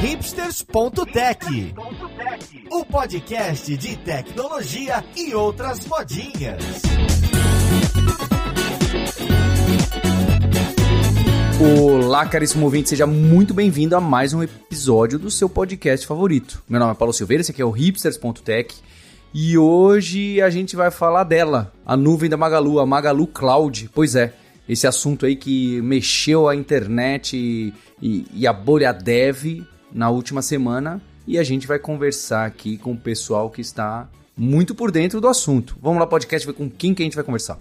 hipsters.tech, o podcast de tecnologia e outras modinhas. Olá, caríssimo ouvinte, seja muito bem-vindo a mais um episódio do seu podcast favorito. Meu nome é Paulo Silveira, esse aqui é o hipsters.tech e hoje a gente vai falar dela, a nuvem da Magalu, a Magalu Cloud. Pois é, esse assunto aí que mexeu a internet e, e, a bolha dev na última semana e a gente vai conversar aqui com o pessoal que está muito por dentro do assunto. Vamos lá, podcast, ver com quem que a gente vai conversar.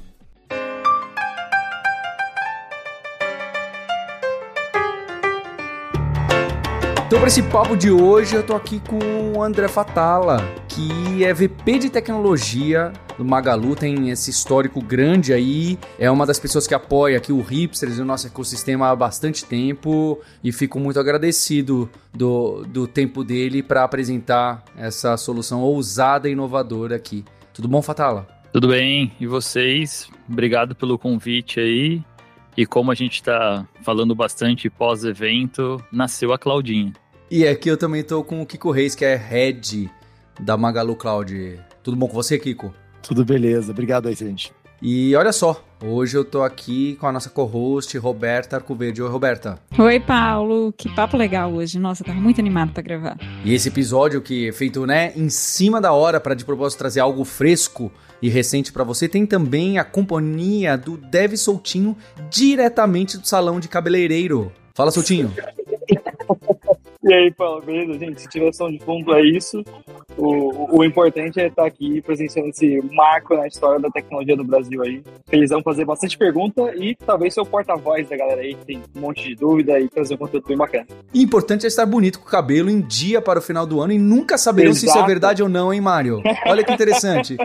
Então, para esse papo de hoje, eu tô aqui com o André Fatala, que é VP de tecnologia do Magalu, tem esse histórico grande aí, é uma das pessoas que apoia aqui o Hipsters e o nosso ecossistema há bastante tempo e fico muito agradecido do, do tempo dele para apresentar essa solução ousada e inovadora aqui. Tudo bom, Fatala? Tudo bem, e vocês? Obrigado pelo convite aí. E como a gente está falando bastante pós-evento, nasceu a Claudinha. E aqui eu também tô com o Kiko Reis, que é head da Magalu Cloud. Tudo bom com você, Kiko? Tudo beleza, obrigado aí, gente. E olha só, hoje eu tô aqui com a nossa co-host, Roberta Arcoverde. Oi, Roberta. Oi, Paulo. Que papo legal hoje. Nossa, eu tava muito animado para gravar. E esse episódio que é feito, né, em cima da hora para de propósito trazer algo fresco e recente para você, tem também a companhia do Dev Soltinho diretamente do salão de cabeleireiro. Fala, Soltinho. E aí, Paulo, beleza, gente? Se tiver som de fundo é isso. O, o importante é estar aqui presenciando esse marco na história da tecnologia do Brasil aí. Felizão fazer bastante pergunta e talvez ser o porta-voz da galera aí que tem um monte de dúvida e trazer um conteúdo bem bacana. E importante é estar bonito com o cabelo em dia para o final do ano e nunca saberão Exato. se isso é verdade ou não, hein, Mário? Olha que interessante.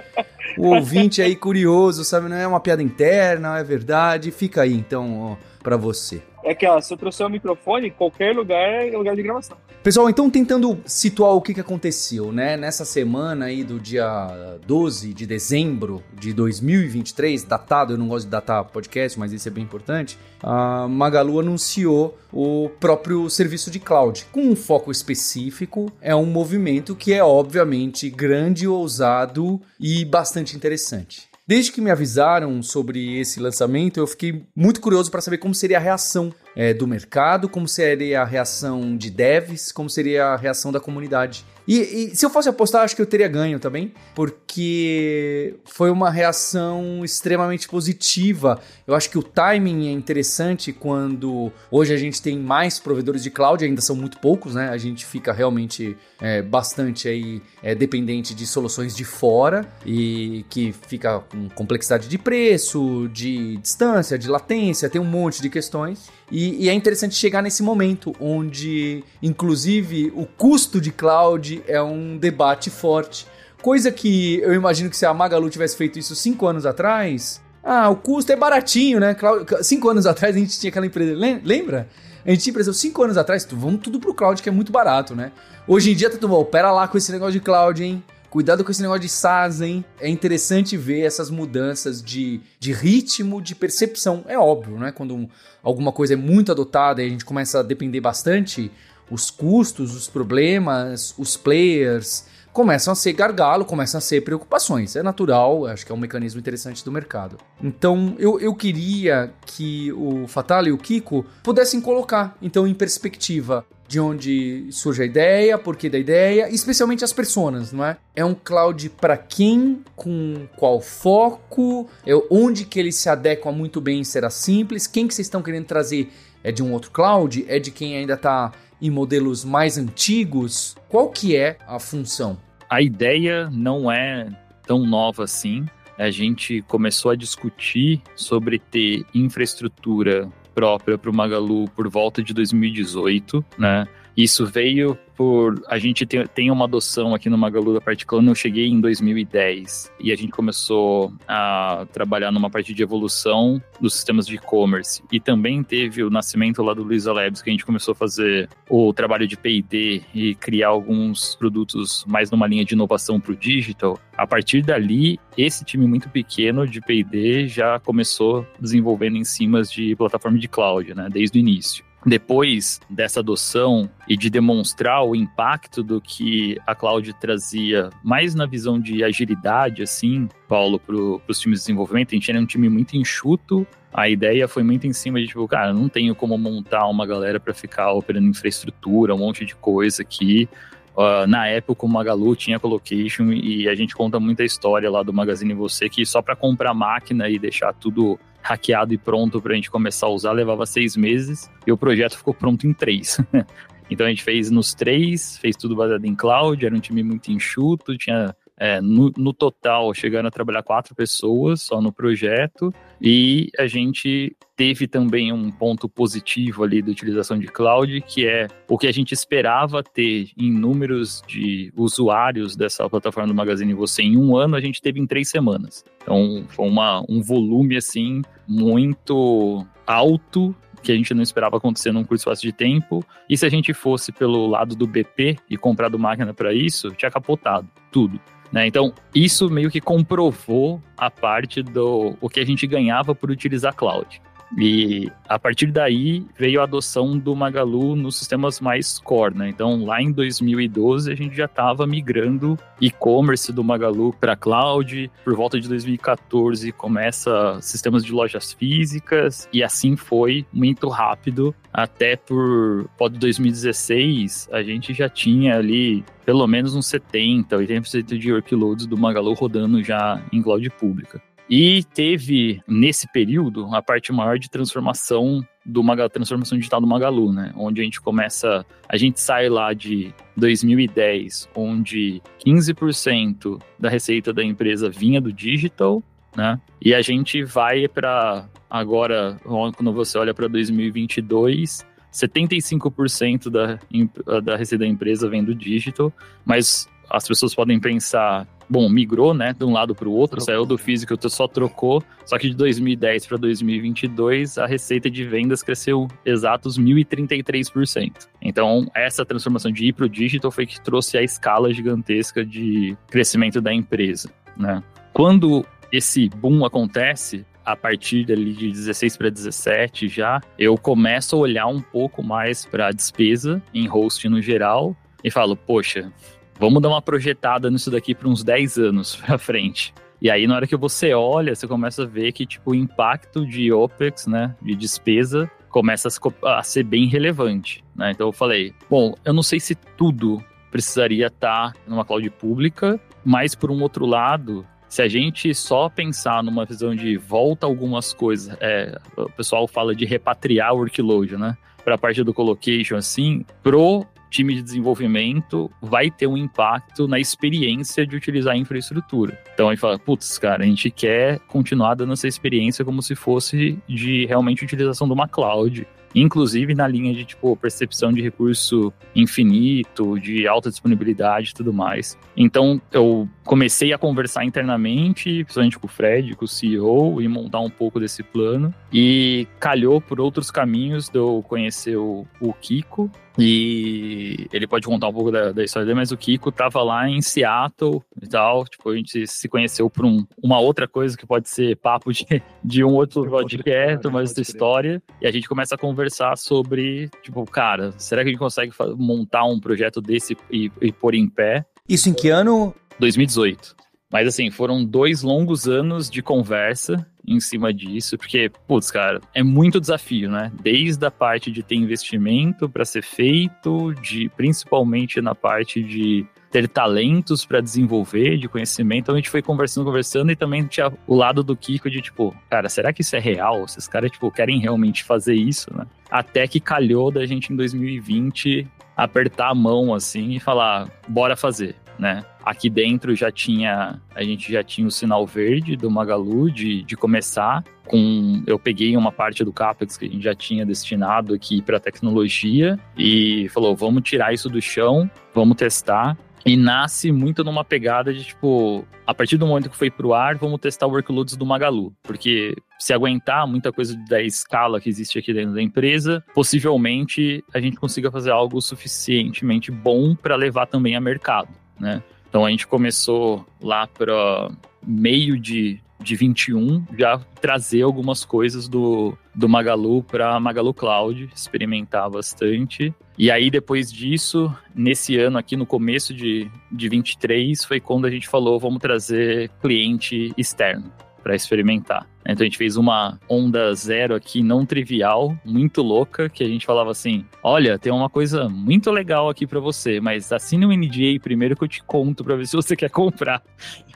o ouvinte aí curioso, sabe? Não é uma piada interna, é verdade. Fica aí, então, para você é que se eu trouxer o microfone, qualquer lugar é lugar de gravação. Pessoal, então tentando situar o que, que aconteceu, né? Nessa semana aí do dia 12 de dezembro de 2023, datado, eu não gosto de datar podcast, mas isso é bem importante, a Magalu anunciou o próprio serviço de cloud. Com um foco específico, é um movimento que é obviamente grande, ousado e bastante interessante. Desde que me avisaram sobre esse lançamento, eu fiquei muito curioso para saber como seria a reação é, do mercado, como seria a reação de devs, como seria a reação da comunidade. E, e, se eu fosse apostar, acho que eu teria ganho também, porque foi uma reação extremamente positiva. Eu acho que o timing é interessante quando hoje a gente tem mais provedores de cloud, ainda são muito poucos, né? A gente fica realmente é, bastante aí é, dependente de soluções de fora e que fica com complexidade de preço, de distância, de latência, tem um monte de questões. E, e, é interessante chegar nesse momento onde, inclusive, o custo de cloud é um debate forte. Coisa que eu imagino que se a Magalu tivesse feito isso cinco anos atrás, ah, o custo é baratinho, né? Cinco anos atrás a gente tinha aquela empresa, lembra? A gente tinha empresa cinco anos atrás, vamos tudo pro cloud que é muito barato, né? Hoje em dia tá tudo bom, pera lá com esse negócio de cloud, hein? Cuidado com esse negócio de SaaS, hein? É interessante ver essas mudanças de, de ritmo, de percepção. É óbvio, né? Quando um, alguma coisa é muito adotada e a gente começa a depender bastante, os custos, os problemas, os players começam a ser gargalo, começam a ser preocupações. É natural, acho que é um mecanismo interessante do mercado. Então, eu, eu queria que o Fatal e o Kiko pudessem colocar, então, em perspectiva de onde surge a ideia, porquê da ideia, especialmente as personas, não é? É um cloud para quem, com qual foco, é onde que ele se adequa muito bem será simples, quem que vocês estão querendo trazer é de um outro cloud, é de quem ainda está em modelos mais antigos, qual que é a função? A ideia não é tão nova assim. A gente começou a discutir sobre ter infraestrutura própria para o Magalu por volta de 2018, né? Isso veio por. A gente tem, tem uma adoção aqui no Magalu da parte quando eu cheguei em 2010 e a gente começou a trabalhar numa parte de evolução dos sistemas de e-commerce. E também teve o nascimento lá do Lisa Labs, que a gente começou a fazer o trabalho de PD e criar alguns produtos mais numa linha de inovação para o digital. A partir dali, esse time muito pequeno de PD já começou desenvolvendo em cima de plataforma de cloud, né? Desde o início. Depois dessa adoção e de demonstrar o impacto do que a cloud trazia, mais na visão de agilidade, assim, Paulo, para os times de desenvolvimento, a gente era um time muito enxuto. A ideia foi muito em cima de, tipo, cara, não tenho como montar uma galera para ficar operando infraestrutura, um monte de coisa aqui. Uh, na época, o Magalu tinha colocation e a gente conta muita história lá do Magazine Você que só para comprar máquina e deixar tudo hackeado e pronto para a gente começar a usar levava seis meses e o projeto ficou pronto em três. então a gente fez nos três, fez tudo baseado em cloud, era um time muito enxuto, tinha é, no, no, total, chegaram a trabalhar quatro pessoas só no projeto, e a gente teve também um ponto positivo ali da utilização de cloud, que é o que a gente esperava ter em números de usuários dessa plataforma do Magazine Você em um ano, a gente teve em três semanas. Então, foi uma, um volume, assim, muito alto que a gente não esperava acontecer num curto espaço de tempo. E se a gente fosse pelo lado do BP e comprado máquina para isso, tinha capotado tudo. Né? Então, isso meio que comprovou a parte do o que a gente ganhava por utilizar cloud. E a partir daí veio a adoção do Magalu nos sistemas mais core, né? Então, lá em 2012, a gente já estava migrando e-commerce do Magalu para cloud. Por volta de 2014, começa sistemas de lojas físicas e assim foi muito rápido. Até por pode 2016, a gente já tinha ali pelo menos uns 70, 80% de workloads do Magalu rodando já em cloud pública. E teve, nesse período, a parte maior de transformação do Magalu, transformação digital do Magalu, né? Onde a gente começa, a gente sai lá de 2010, onde 15% da receita da empresa vinha do digital, né? E a gente vai para agora, quando você olha para 2022, 75% da, da receita da empresa vem do digital, mas as pessoas podem pensar bom, migrou, né, de um lado para o outro, trocou. saiu do físico, só trocou. Só que de 2010 para 2022, a receita de vendas cresceu exatos 1.033%. Então, essa transformação de ir para o digital foi que trouxe a escala gigantesca de crescimento da empresa, né? Quando esse boom acontece, a partir dali de 16 para 17 já, eu começo a olhar um pouco mais para a despesa em host no geral e falo, poxa, vamos dar uma projetada nisso daqui para uns 10 anos para frente. E aí, na hora que você olha, você começa a ver que, tipo, o impacto de OPEX, né, de despesa, começa a ser bem relevante, né? Então eu falei, bom, eu não sei se tudo precisaria estar numa cloud pública, mas por um outro lado, se a gente só pensar numa visão de volta algumas coisas, é, o pessoal fala de repatriar o workload, né? Para a parte do colocation, assim, pro time de desenvolvimento vai ter um impacto na experiência de utilizar a infraestrutura. Então a gente fala, putz, cara, a gente quer continuar dando essa experiência como se fosse de realmente utilização de uma cloud inclusive na linha de tipo percepção de recurso infinito, de alta disponibilidade e tudo mais. Então eu comecei a conversar internamente, principalmente com o Fred, com o CEO, e montar um pouco desse plano. E calhou por outros caminhos de eu conhecer o, o Kiko, e ele pode contar um pouco da, da, história dele, mas o Kiko tava lá em Seattle e tal. Tipo, a gente se conheceu por um, uma outra coisa que pode ser papo de, de um outro podcast, uma outra história. E a gente começa a conversar sobre, tipo, cara, será que a gente consegue montar um projeto desse e, e pôr em pé? Isso em que ano? 2018. Mas assim, foram dois longos anos de conversa em cima disso, porque, putz, cara, é muito desafio, né? Desde a parte de ter investimento para ser feito, de principalmente na parte de ter talentos para desenvolver, de conhecimento. Então a gente foi conversando, conversando e também tinha o lado do Kiko de tipo, cara, será que isso é real? Esses caras tipo querem realmente fazer isso, né? Até que calhou da gente em 2020 apertar a mão assim e falar, bora fazer né? Aqui dentro já tinha, a gente já tinha o sinal verde do Magalu de, de começar com, eu peguei uma parte do capex que a gente já tinha destinado aqui para tecnologia e falou, vamos tirar isso do chão, vamos testar. E nasce muito numa pegada de tipo, a partir do momento que foi pro ar, vamos testar workloads do Magalu, porque se aguentar muita coisa da escala que existe aqui dentro da empresa, possivelmente a gente consiga fazer algo suficientemente bom para levar também a mercado né? Então a gente começou lá para meio de de 21 já trazer algumas coisas do, do Magalu para Magalu Cloud, experimentar bastante. E aí, depois disso, nesse ano aqui, no começo de, de 23, foi quando a gente falou, vamos trazer cliente externo para experimentar. Então a gente fez uma onda zero aqui, não trivial, muito louca, que a gente falava assim: olha, tem uma coisa muito legal aqui para você, mas assine um NDA primeiro que eu te conto para ver se você quer comprar.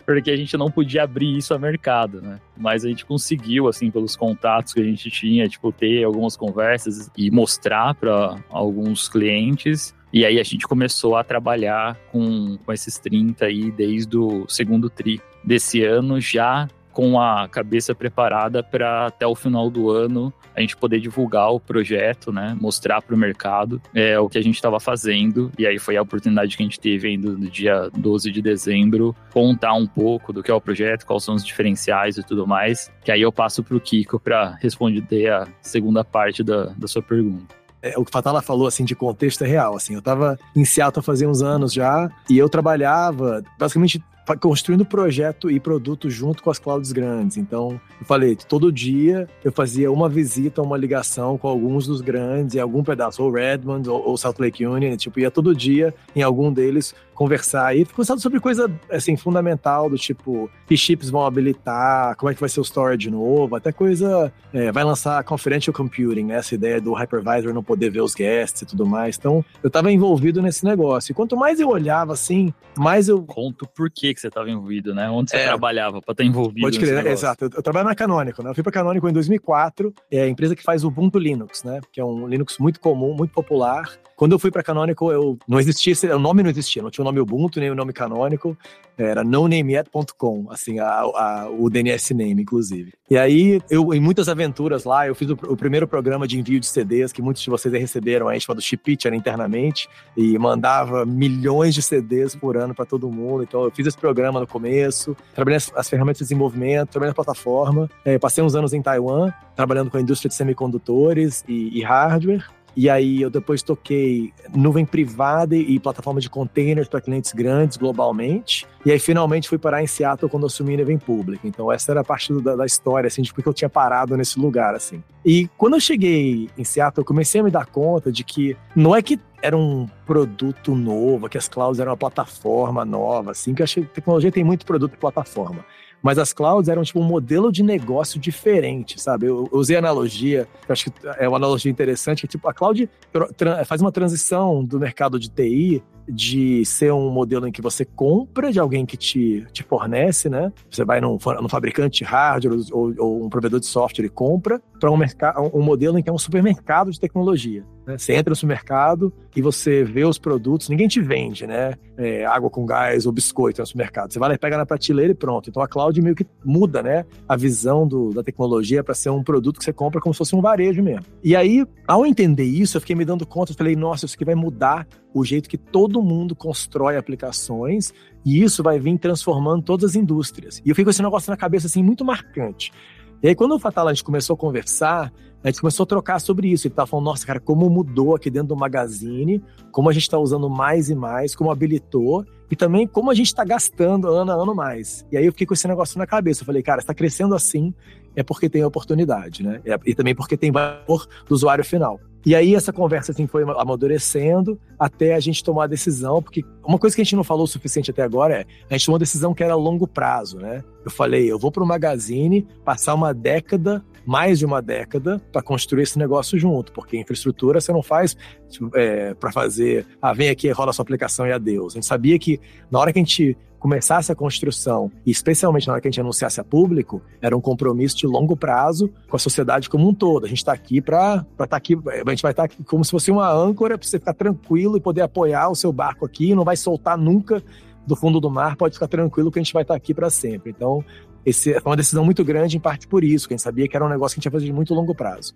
Porque a gente não podia abrir isso a mercado, né? Mas a gente conseguiu, assim, pelos contatos que a gente tinha, tipo, ter algumas conversas e mostrar para alguns clientes. E aí a gente começou a trabalhar com, com esses 30 aí desde o segundo tri desse ano, já com a cabeça preparada para até o final do ano a gente poder divulgar o projeto, né? Mostrar para o mercado é, o que a gente estava fazendo. E aí foi a oportunidade que a gente teve ainda no dia 12 de dezembro, contar um pouco do que é o projeto, quais são os diferenciais e tudo mais. Que aí eu passo para o Kiko para responder a segunda parte da, da sua pergunta. É, o que Fatala falou, assim, de contexto é real, assim, eu estava em Seattle fazia uns anos já, e eu trabalhava, basicamente, construindo projeto e produto junto com as clouds grandes. Então, eu falei, todo dia eu fazia uma visita, uma ligação com alguns dos grandes, em algum pedaço, ou Redmond ou, ou Salt Lake Union, tipo, ia todo dia em algum deles conversar e conversando sobre coisa assim fundamental do tipo que chips vão habilitar, como é que vai ser o storage novo, até coisa é, vai lançar confidential computing, né? essa ideia do hypervisor não poder ver os guests e tudo mais. Então eu estava envolvido nesse negócio. E quanto mais eu olhava assim, mais eu conto por que que você estava envolvido, né? Onde você é, trabalhava para estar envolvido. Pode crer, né? exato. Eu, eu trabalho na Canonical, né? Eu fui para Canonical em 2004, é a empresa que faz o Ubuntu Linux, né? Que é um Linux muito comum, muito popular. Quando eu fui para Canonical, eu não existia, o nome não existia, não tinha o nome Ubuntu nem o nome Canonical, era nonameyet.com, assim, a, a, o DNS name, inclusive. E aí, eu, em muitas aventuras lá, eu fiz o, o, primeiro programa de envio de CDs, que muitos de vocês receberam aí, chamado Chipit, era internamente, e mandava milhões de CDs por ano para todo mundo. Então, eu fiz esse programa no começo, trabalhei as, as ferramentas de desenvolvimento, trabalhei na plataforma, é, passei uns anos em Taiwan, trabalhando com a indústria de semicondutores e, e hardware. E aí eu depois toquei nuvem privada e plataforma de containers para clientes grandes globalmente. E aí finalmente fui parar em Seattle quando assumi a nuvem pública. Então essa era a parte da, da, história, assim, de porque eu tinha parado nesse lugar, assim. E quando eu cheguei em Seattle, eu comecei a me dar conta de que não é que era um produto novo, que as clouds eram uma plataforma nova, assim, que eu achei que tecnologia tem muito produto de plataforma. Mas as clouds eram tipo um modelo de negócio diferente, sabe? Eu, eu usei analogia, que acho que é uma analogia interessante, que tipo, a cloud faz uma transição do mercado de TI de ser um modelo em que você compra de alguém que te, te fornece, né? Você vai num, num fabricante de hardware ou, ou, um provedor de software e compra, para um, um modelo em que é um supermercado de tecnologia. Né? Você entra no supermercado e você vê os produtos, ninguém te vende, né? É, água com gás ou biscoito no supermercado. Você vai lá e pega na prateleira e pronto. Então a cloud meio que muda, né? A visão do, da tecnologia para ser um produto que você compra como se fosse um varejo mesmo. E aí, ao entender isso, eu fiquei me dando conta, eu falei, nossa, isso aqui vai mudar o jeito que todo mundo constrói aplicações e isso vai vir transformando todas as indústrias. E eu fiquei com esse negócio na cabeça assim muito marcante. E aí, quando o Fatal a gente começou a conversar, a gente começou a trocar sobre isso. Ele estava falando, nossa, cara, como mudou aqui dentro do Magazine, como a gente está usando mais e mais, como habilitou, e também como a gente está gastando ano a ano mais. E aí eu fiquei com esse negócio na cabeça. Eu falei, cara, está crescendo assim, é porque tem oportunidade, né? E também porque tem valor do usuário final. E aí essa conversa assim foi amadurecendo até a gente tomar a decisão, porque uma coisa que a gente não falou o suficiente até agora é, a gente tomou uma decisão que era a longo prazo, né? Eu falei, eu vou para o Magazine passar uma década, mais de uma década, para construir esse negócio junto, porque infraestrutura você não faz é, para fazer, ah, vem aqui, rola sua aplicação e adeus. A gente sabia que na hora que a gente começasse a construção, e especialmente na hora que a gente anunciasse a público, era um compromisso de longo prazo com a sociedade como um todo. A gente está aqui para estar tá aqui, a gente vai estar tá como se fosse uma âncora para você ficar tranquilo e poder apoiar o seu barco aqui, não vai soltar nunca do fundo do mar, pode ficar tranquilo que a gente vai estar tá aqui para sempre. Então, esse, foi uma decisão muito grande, em parte por isso, a gente sabia que era um negócio que a gente ia fazer de muito longo prazo.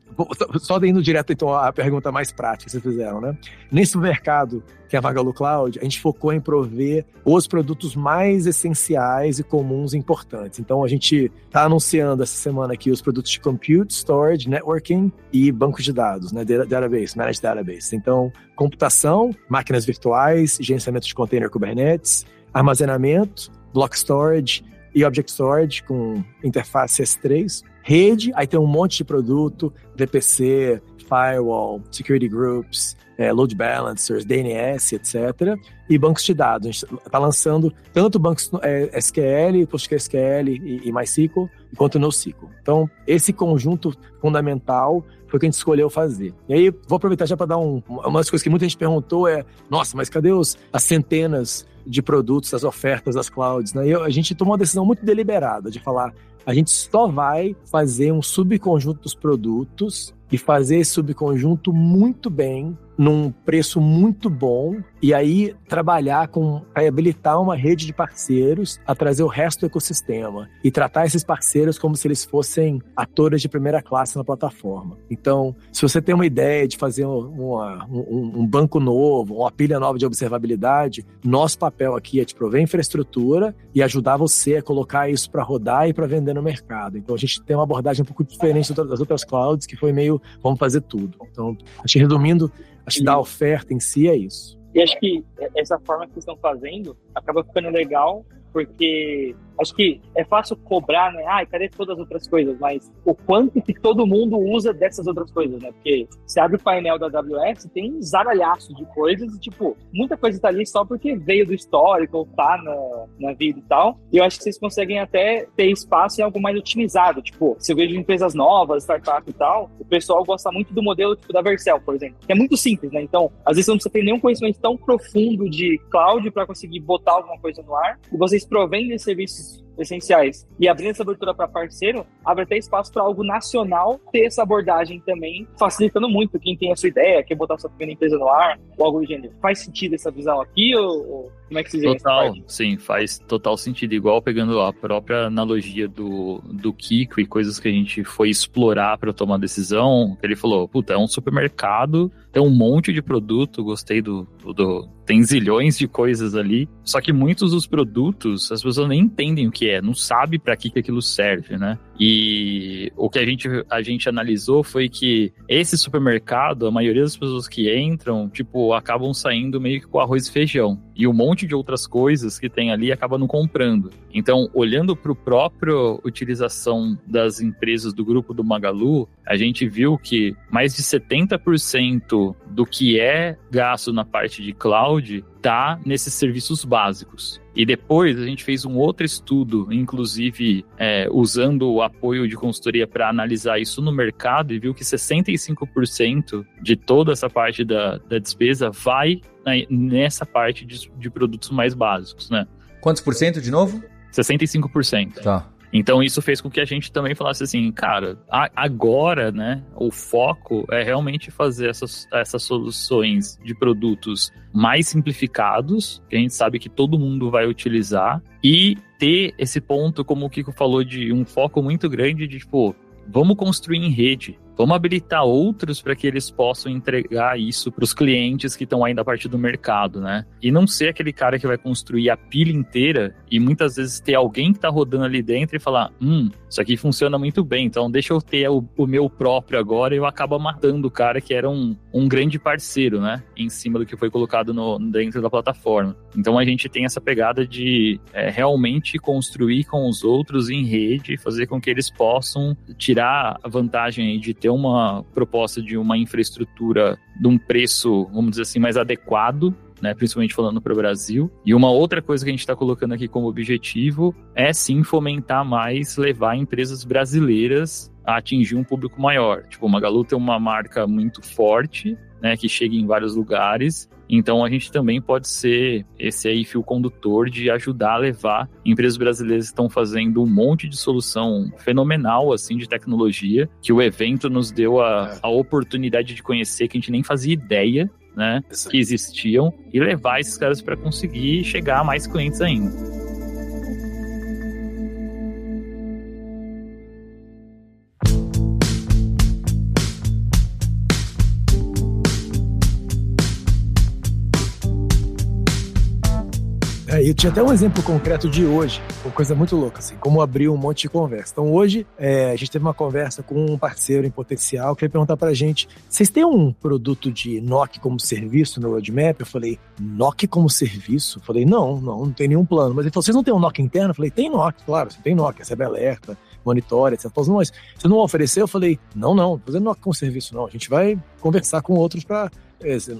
Só indo direto, então, à pergunta mais prática que vocês fizeram, né? Nesse mercado, que é a Magalu Cloud, a gente focou em prover os produtos mais essenciais e comuns e importantes. Então, a gente está anunciando essa semana aqui os produtos de Compute, Storage, Networking e banco de dados, né? Database, Managed Database. Então, computação, máquinas virtuais, gerenciamento de container Kubernetes, armazenamento, block storage, e Object Storage com interface S3. Rede, aí tem um monte de produto, VPC, Firewall, Security Groups, é, Load Balancers, DNS, etc. E bancos de dados. A gente está lançando tanto bancos é, SQL, PostgreSQL e, e MySQL, quanto NoSQL. Então, esse conjunto fundamental foi o que a gente escolheu fazer. E aí, vou aproveitar já para dar um, uma das coisas que muita gente perguntou é, nossa, mas cadê os, as centenas de produtos, as ofertas das clouds? Né? E a gente tomou uma decisão muito deliberada de falar, a gente só vai fazer um subconjunto dos produtos e fazer esse subconjunto muito bem num preço muito bom e aí trabalhar com habilitar uma rede de parceiros a trazer o resto do ecossistema e tratar esses parceiros como se eles fossem atores de primeira classe na plataforma. Então, se você tem uma ideia de fazer uma, um, um, banco novo, uma pilha nova de observabilidade, nosso papel aqui é te prover infraestrutura e ajudar você a colocar isso para rodar e para vender no mercado. Então, a gente tem uma abordagem um pouco diferente das outras clouds, que foi meio vamos fazer tudo. Então, acho que resumindo, Acho que da oferta em si é isso. E acho que essa forma que vocês estão fazendo acaba ficando legal, porque Acho que é fácil cobrar, né? Ai, cadê todas as outras coisas? Mas o quanto que todo mundo usa dessas outras coisas, né? Porque você abre o painel da AWS, tem um zaralhaço de coisas e, tipo, muita coisa tá ali só porque veio do histórico ou tá na, na vida e tal. E eu acho que vocês conseguem até ter espaço em algo mais otimizado. Tipo, se eu vejo empresas novas, startup e tal, o pessoal gosta muito do modelo tipo da Vercel, por exemplo, que é muito simples, né? Então, às vezes você não precisa ter nenhum conhecimento tão profundo de cloud para conseguir botar alguma coisa no ar. E vocês provêm serviços Peace. Essenciais e abrindo essa abertura para parceiro, abre até espaço para algo nacional ter essa abordagem também, facilitando muito quem tem a sua ideia, quer botar sua pequena empresa no ar, ou algo do gênero. Faz sentido essa visão aqui ou, como é que vocês Total, sim, faz total sentido. Igual pegando a própria analogia do, do Kiko e coisas que a gente foi explorar para tomar decisão, ele falou, puta, é um supermercado, tem um monte de produto, gostei do, do, do tem zilhões de coisas ali. Só que muitos dos produtos as pessoas nem entendem o que é, não sabe para que, que aquilo serve, né? E o que a gente, a gente analisou foi que esse supermercado, a maioria das pessoas que entram, tipo, acabam saindo meio que com arroz e feijão. E um monte de outras coisas que tem ali acaba não comprando. Então, olhando para o próprio utilização das empresas do grupo do Magalu, a gente viu que mais de 70% do que é gasto na parte de cloud tá nesses serviços básicos. E depois a gente fez um outro estudo, inclusive é, usando o apoio de consultoria para analisar isso no mercado e viu que 65% de toda essa parte da, da despesa vai nessa parte de, de produtos mais básicos, né? Quantos por cento de novo? 65%. Tá. Então isso fez com que a gente também falasse assim, cara, agora, né, o foco é realmente fazer essas, essas soluções de produtos mais simplificados, que a gente sabe que todo mundo vai utilizar, e ter esse ponto, como o Kiko falou, de um foco muito grande de, tipo, vamos construir em rede. Vamos habilitar outros para que eles possam entregar isso para os clientes que estão ainda a partir do mercado, né? E não ser aquele cara que vai construir a pilha inteira e muitas vezes ter alguém que está rodando ali dentro e falar: hum, isso aqui funciona muito bem, então deixa eu ter o, o meu próprio agora e eu acabo matando o cara que era um, um grande parceiro, né? Em cima do que foi colocado no, dentro da plataforma. Então a gente tem essa pegada de é, realmente construir com os outros em rede, fazer com que eles possam tirar a vantagem de ter uma proposta de uma infraestrutura de um preço, vamos dizer assim, mais adequado né, principalmente falando para o Brasil. E uma outra coisa que a gente está colocando aqui como objetivo é sim fomentar mais, levar empresas brasileiras a atingir um público maior. Tipo, o Magalu tem uma marca muito forte, né, que chega em vários lugares então a gente também pode ser esse aí fio condutor de ajudar a levar empresas brasileiras que estão fazendo um monte de solução fenomenal assim de tecnologia, que o evento nos deu a, é. a oportunidade de conhecer que a gente nem fazia ideia né, que existiam e levar esses caras para conseguir chegar a mais clientes ainda. Eu tinha até um exemplo concreto de hoje, uma coisa muito louca, assim, como abrir um monte de conversa. Então, hoje, é, a gente teve uma conversa com um parceiro em potencial que ia perguntar pra gente: vocês têm um produto de NOC como serviço no roadmap? Eu falei: NOC como serviço? Eu falei: não, não, não tem nenhum plano. Mas ele falou: vocês não têm um NOC interno? Eu falei: tem NOC, claro, você tem NOC, recebe alerta, monitora, etc. Falou, mas você não ofereceu? Eu falei: não, não, não fazendo NOC como serviço, não. A gente vai conversar com outros para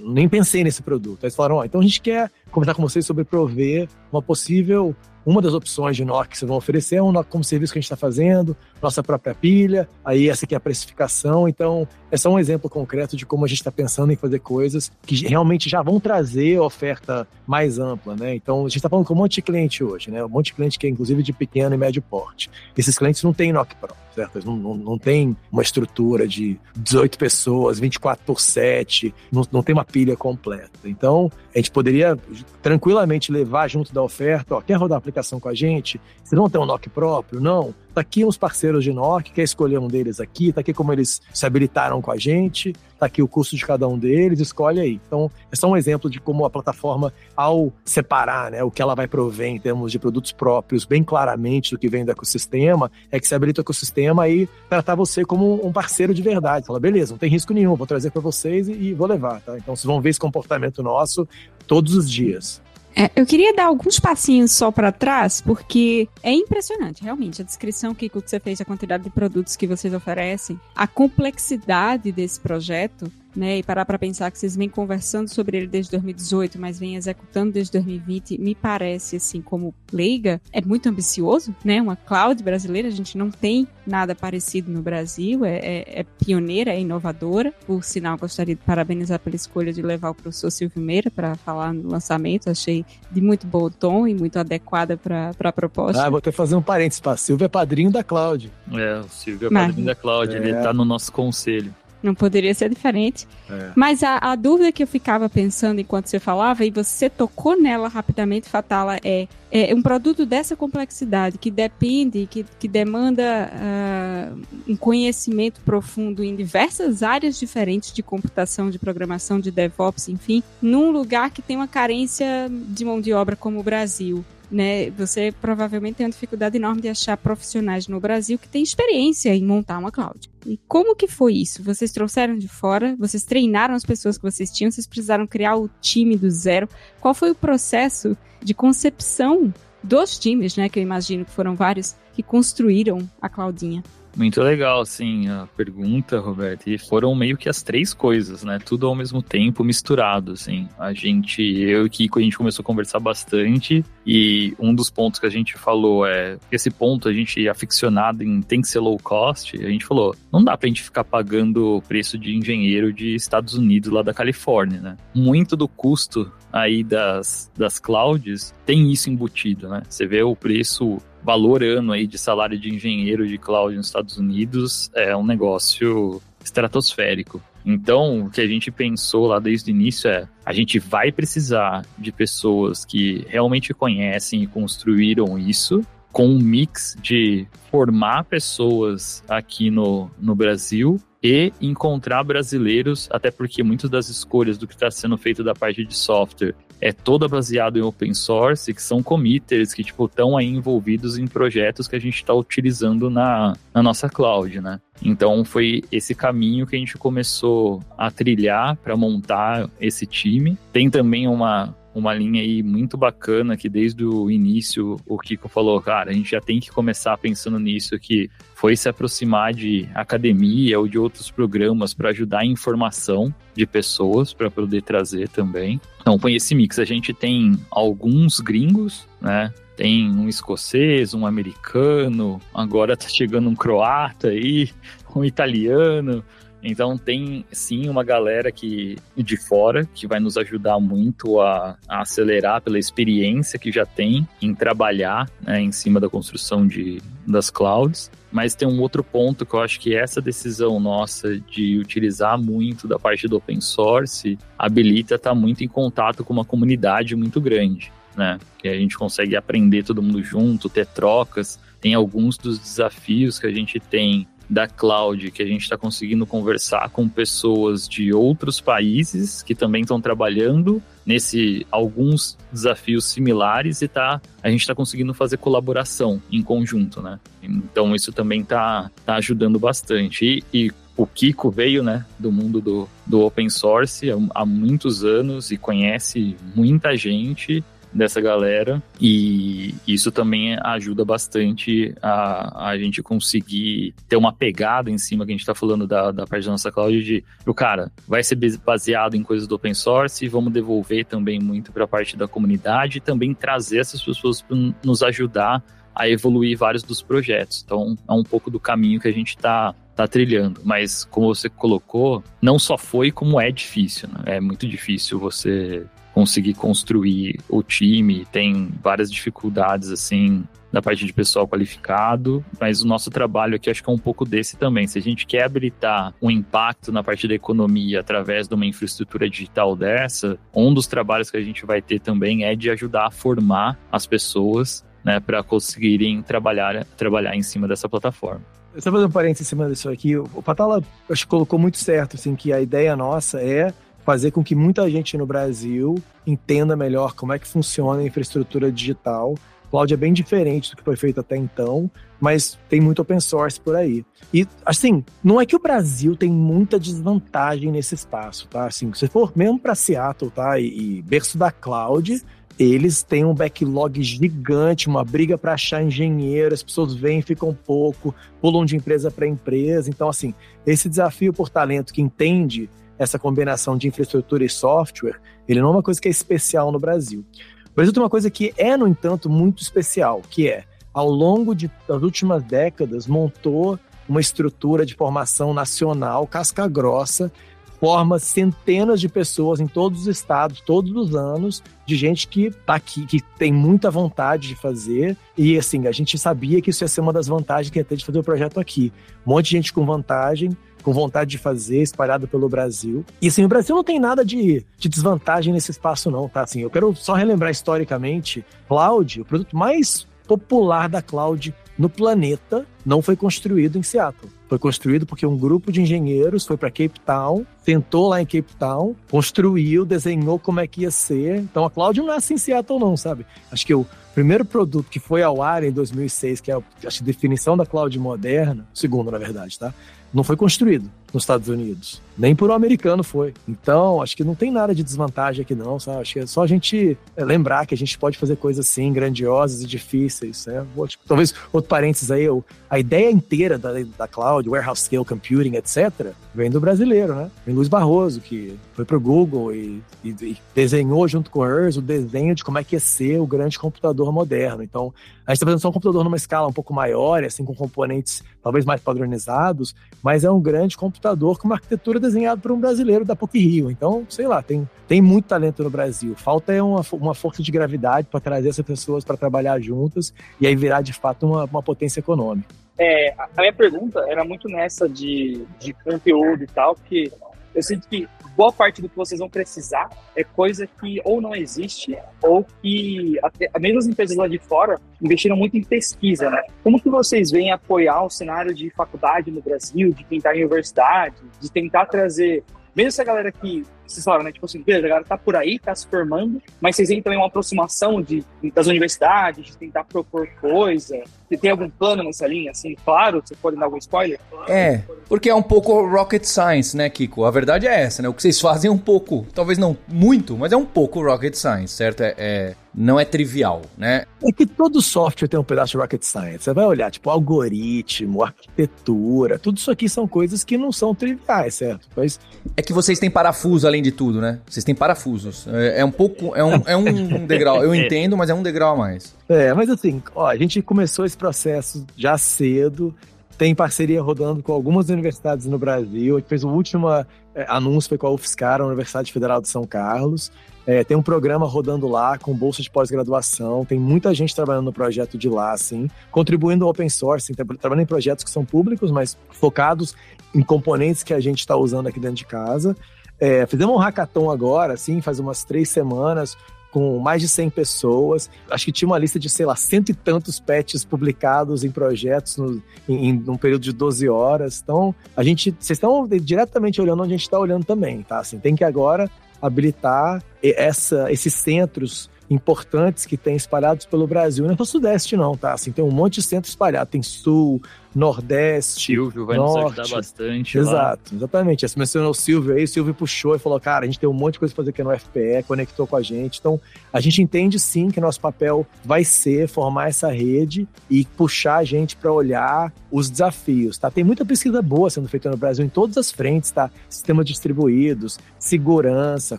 nem pensei nesse produto. Aí eles falaram, ó, então a gente quer conversar com vocês sobre prover uma possível uma das opções de NOC que vocês vão oferecer é um NOC como serviço que a gente está fazendo, nossa própria pilha, aí essa aqui é a precificação. Então, é só um exemplo concreto de como a gente está pensando em fazer coisas que realmente já vão trazer oferta mais ampla, né? Então, a gente está falando com um monte de cliente hoje, né? Um monte de cliente que é inclusive de pequeno e médio porte. Esses clientes não têm NOC Pro, certo? Eles não, não, não tem uma estrutura de 18 pessoas, 24 por 7, não, não tem uma pilha completa. Então, a gente poderia tranquilamente levar junto da oferta, ó, quer rodar a aplicação com a gente? Vocês não tem um NOC próprio? Não? Tá aqui uns parceiros de NOC, quer escolher um deles aqui, tá aqui como eles se habilitaram com a gente, tá aqui o custo de cada um deles, escolhe aí. Então, é só um exemplo de como a plataforma, ao separar né, o que ela vai prover em termos de produtos próprios, bem claramente do que vem do ecossistema, é que se habilita o ecossistema e tratar você como um parceiro de verdade. Fala, beleza, não tem risco nenhum, vou trazer para vocês e, e vou levar, tá? Então, vocês vão ver esse comportamento nosso todos os dias. É, eu queria dar alguns passinhos só para trás, porque é impressionante, realmente, a descrição que você fez, a quantidade de produtos que vocês oferecem, a complexidade desse projeto né, e parar para pensar que vocês vêm conversando sobre ele desde 2018, mas vêm executando desde 2020, me parece, assim, como leiga, é muito ambicioso, né? Uma cloud brasileira, a gente não tem nada parecido no Brasil, é, é, é pioneira, é inovadora. Por sinal, gostaria de parabenizar pela escolha de levar o professor Silvio Meira para falar no lançamento, achei de muito bom tom e muito adequada para a proposta. Ah, vou até fazer um parênteses, Silvio é padrinho da cloud. É, o Silvio é padrinho da cloud, é. ele está no nosso conselho. Não poderia ser diferente. É. Mas a, a, dúvida que eu ficava pensando enquanto você falava, e você tocou nela rapidamente, Fatala, é, é um produto dessa complexidade que depende, que, que demanda uh, um conhecimento profundo em diversas áreas diferentes de computação, de programação, de DevOps, enfim, num lugar que tem uma carência de mão de obra como o Brasil né? Você provavelmente tem uma dificuldade enorme de achar profissionais no Brasil que têm experiência em montar uma cloud. E como que foi isso? Vocês trouxeram de fora? Vocês treinaram as pessoas que vocês tinham? Vocês precisaram criar o time do zero? Qual foi o processo de concepção dos times, né? Que eu imagino que foram vários que construíram a Claudinha. Muito legal, assim, a pergunta, Roberto. E foram meio que as três coisas, né? Tudo ao mesmo tempo, misturado, assim. A gente, eu e Kiko, a gente começou a conversar bastante e um dos pontos que a gente falou é esse ponto a gente é aficionado em tem que ser low cost. A gente falou, não dá pra gente ficar pagando o preço de engenheiro de Estados Unidos, lá da Califórnia, né? Muito do custo aí das, das clouds tem isso embutido, né? Você vê o preço valor ano aí de salário de engenheiro de cloud nos Estados Unidos é um negócio estratosférico. Então, o que a gente pensou lá desde o início é: a gente vai precisar de pessoas que realmente conhecem e construíram isso, com um mix de formar pessoas aqui no, no Brasil e encontrar brasileiros, até porque muitas das escolhas do que está sendo feito da parte de software é toda baseado em open source, que são committers que tipo estão aí envolvidos em projetos que a gente está utilizando na, na nossa cloud, né? Então foi esse caminho que a gente começou a trilhar para montar esse time. Tem também uma uma linha aí muito bacana que desde o início o Kiko falou, cara, a gente já tem que começar pensando nisso que foi se aproximar de academia ou de outros programas para ajudar a informação de pessoas para poder trazer também. Então, com esse mix, a gente tem alguns gringos, né? Tem um escocês, um americano, agora tá chegando um croata aí, um italiano, então tem sim uma galera que de fora que vai nos ajudar muito a, a acelerar pela experiência que já tem em trabalhar né, em cima da construção de, das clouds. Mas tem um outro ponto que eu acho que essa decisão nossa de utilizar muito da parte do open source habilita estar tá muito em contato com uma comunidade muito grande. Né? Que a gente consegue aprender todo mundo junto, ter trocas. Tem alguns dos desafios que a gente tem da cloud que a gente está conseguindo conversar com pessoas de outros países que também estão trabalhando nesse alguns desafios similares e tá a gente está conseguindo fazer colaboração em conjunto, né? Então isso também tá, tá ajudando bastante. E, e o Kiko veio, né, do mundo do, do open source há, há muitos anos e conhece muita gente dessa galera e isso também ajuda bastante a, a gente conseguir ter uma pegada em cima que a gente está falando da, da parte da nossa cloud de o cara vai ser baseado em coisas do open source vamos devolver também muito para a parte da comunidade e também trazer essas pessoas para nos ajudar a evoluir vários dos projetos. Então é um pouco do caminho que a gente está tá trilhando. Mas como você colocou, não só foi como é difícil. Né? É muito difícil você conseguir construir o time, tem várias dificuldades assim da parte de pessoal qualificado, mas o nosso trabalho aqui acho que é um pouco desse também. Se a gente quer habilitar um impacto na parte da economia através de uma infraestrutura digital dessa, um dos trabalhos que a gente vai ter também é de ajudar a formar as pessoas né, para conseguirem trabalhar, trabalhar em cima dessa plataforma. Só fazer um parênteses em cima disso aqui, o Patala acho que colocou muito certo, assim, que a ideia nossa é fazer com que muita gente no Brasil entenda melhor como é que funciona a infraestrutura digital. Cloud é bem diferente do que foi feito até então, mas tem muito open source por aí. E, assim, não é que o Brasil tem muita desvantagem nesse espaço, tá? Assim, se for mesmo para Seattle, tá? E, e berço da cloud, eles têm um backlog gigante, uma briga para achar engenheiro, as pessoas vêm, ficam pouco, pulam de empresa para empresa. Então, assim, esse desafio por talento que entende essa combinação de infraestrutura e software, ele não é uma coisa que é especial no Brasil. O Brasil tem uma coisa que é, no entanto, muito especial, que é, ao longo de, das últimas décadas, montou uma estrutura de formação nacional, casca grossa, forma centenas de pessoas em todos os estados, todos os anos, de gente que tá aqui, que tem muita vontade de fazer. E assim, a gente sabia que isso ia ser uma das vantagens que ia ter de fazer o projeto aqui. Um monte de gente com vantagem, com vontade de fazer, espalhado pelo Brasil. E assim, o Brasil não tem nada de, de desvantagem nesse espaço, não, tá? Assim, eu quero só relembrar historicamente, cloud, o produto mais popular da cloud no planeta, não foi construído em Seattle. Foi construído porque um grupo de engenheiros foi para Cape Town, tentou lá em Cape Town, construiu, desenhou como é que ia ser. Então a cloud não nasce em Seattle, não, sabe? Acho que o primeiro produto que foi ao ar em 2006, que é a, acho, a definição da cloud moderna, segundo, na verdade, tá? Não foi construído nos Estados Unidos. Nem por um americano foi. Então, acho que não tem nada de desvantagem aqui, não, sabe? Acho que é só a gente é, lembrar que a gente pode fazer coisas assim, grandiosas e difíceis. Né? Talvez outro parênteses aí, a ideia inteira da, da cloud, warehouse scale computing, etc., vem do brasileiro, né? Vem Luiz Barroso, que foi pro Google e, e, e desenhou junto com o Urs o desenho de como é que ia ser o grande computador moderno. Então, a gente está fazendo só um computador numa escala um pouco maior, assim, com componentes talvez mais padronizados, mas é um grande computador com uma arquitetura desenhada por um brasileiro da PUC Rio. Então, sei lá, tem, tem muito talento no Brasil. Falta é uma, uma força de gravidade para trazer essas pessoas para trabalhar juntas e aí virar de fato uma, uma potência econômica. É, a minha pergunta era muito nessa de, de conteúdo e tal, porque eu sinto que boa parte do que vocês vão precisar é coisa que ou não existe ou que até, mesmo as empresas lá de fora investiram muito em pesquisa, né? Como que vocês veem apoiar o cenário de faculdade no Brasil, de tentar em universidade, de tentar trazer mesmo essa galera que vocês falaram, né? Tipo assim, beleza, a galera tá por aí, tá se formando, mas vocês veem também uma aproximação de, das universidades, de tentar propor coisa. Você tem algum plano nessa linha, assim? Claro, você pode dar algum spoiler? É, porque é um pouco rocket science, né, Kiko? A verdade é essa, né? O que vocês fazem é um pouco, talvez não muito, mas é um pouco rocket science, certo? É, é não é trivial, né? É que todo software tem um pedaço de rocket science. Você vai olhar, tipo, algoritmo, arquitetura, tudo isso aqui são coisas que não são triviais, certo? Mas... É que vocês têm parafuso além de tudo, né? Vocês têm parafusos. É, é um pouco, é um, é um degrau. Eu entendo, mas é um degrau a mais. É, mas assim, ó, a gente começou esse processo já cedo tem parceria rodando com algumas universidades no Brasil. A gente fez o último é, anúncio foi com a UFSCar, a Universidade Federal de São Carlos. É, tem um programa rodando lá com bolsa de pós-graduação. Tem muita gente trabalhando no projeto de lá, assim, contribuindo ao open source, trabalhando em projetos que são públicos, mas focados em componentes que a gente está usando aqui dentro de casa. É, fizemos um hackathon agora, assim, faz umas três semanas, com mais de 100 pessoas. Acho que tinha uma lista de, sei lá, cento e tantos patches publicados em projetos no, em, em um período de 12 horas. Então, a gente, vocês estão diretamente olhando onde a gente está olhando também, tá? Assim, tem que agora habilitar essa, esses centros importantes que tem espalhados pelo Brasil. Não é só Sudeste, não, tá? Assim, tem um monte de centro espalhado. Tem Sul, Nordeste. Silvio vai norte. nos ajudar bastante. Exato, lá. exatamente. Você mencionou o Silvio aí, o Silvio puxou e falou: cara, a gente tem um monte de coisa pra fazer aqui no FPE, conectou com a gente. Então, a gente entende sim que nosso papel vai ser formar essa rede e puxar a gente para olhar os desafios, tá? Tem muita pesquisa boa sendo feita no Brasil em todas as frentes, tá? Sistemas distribuídos, segurança,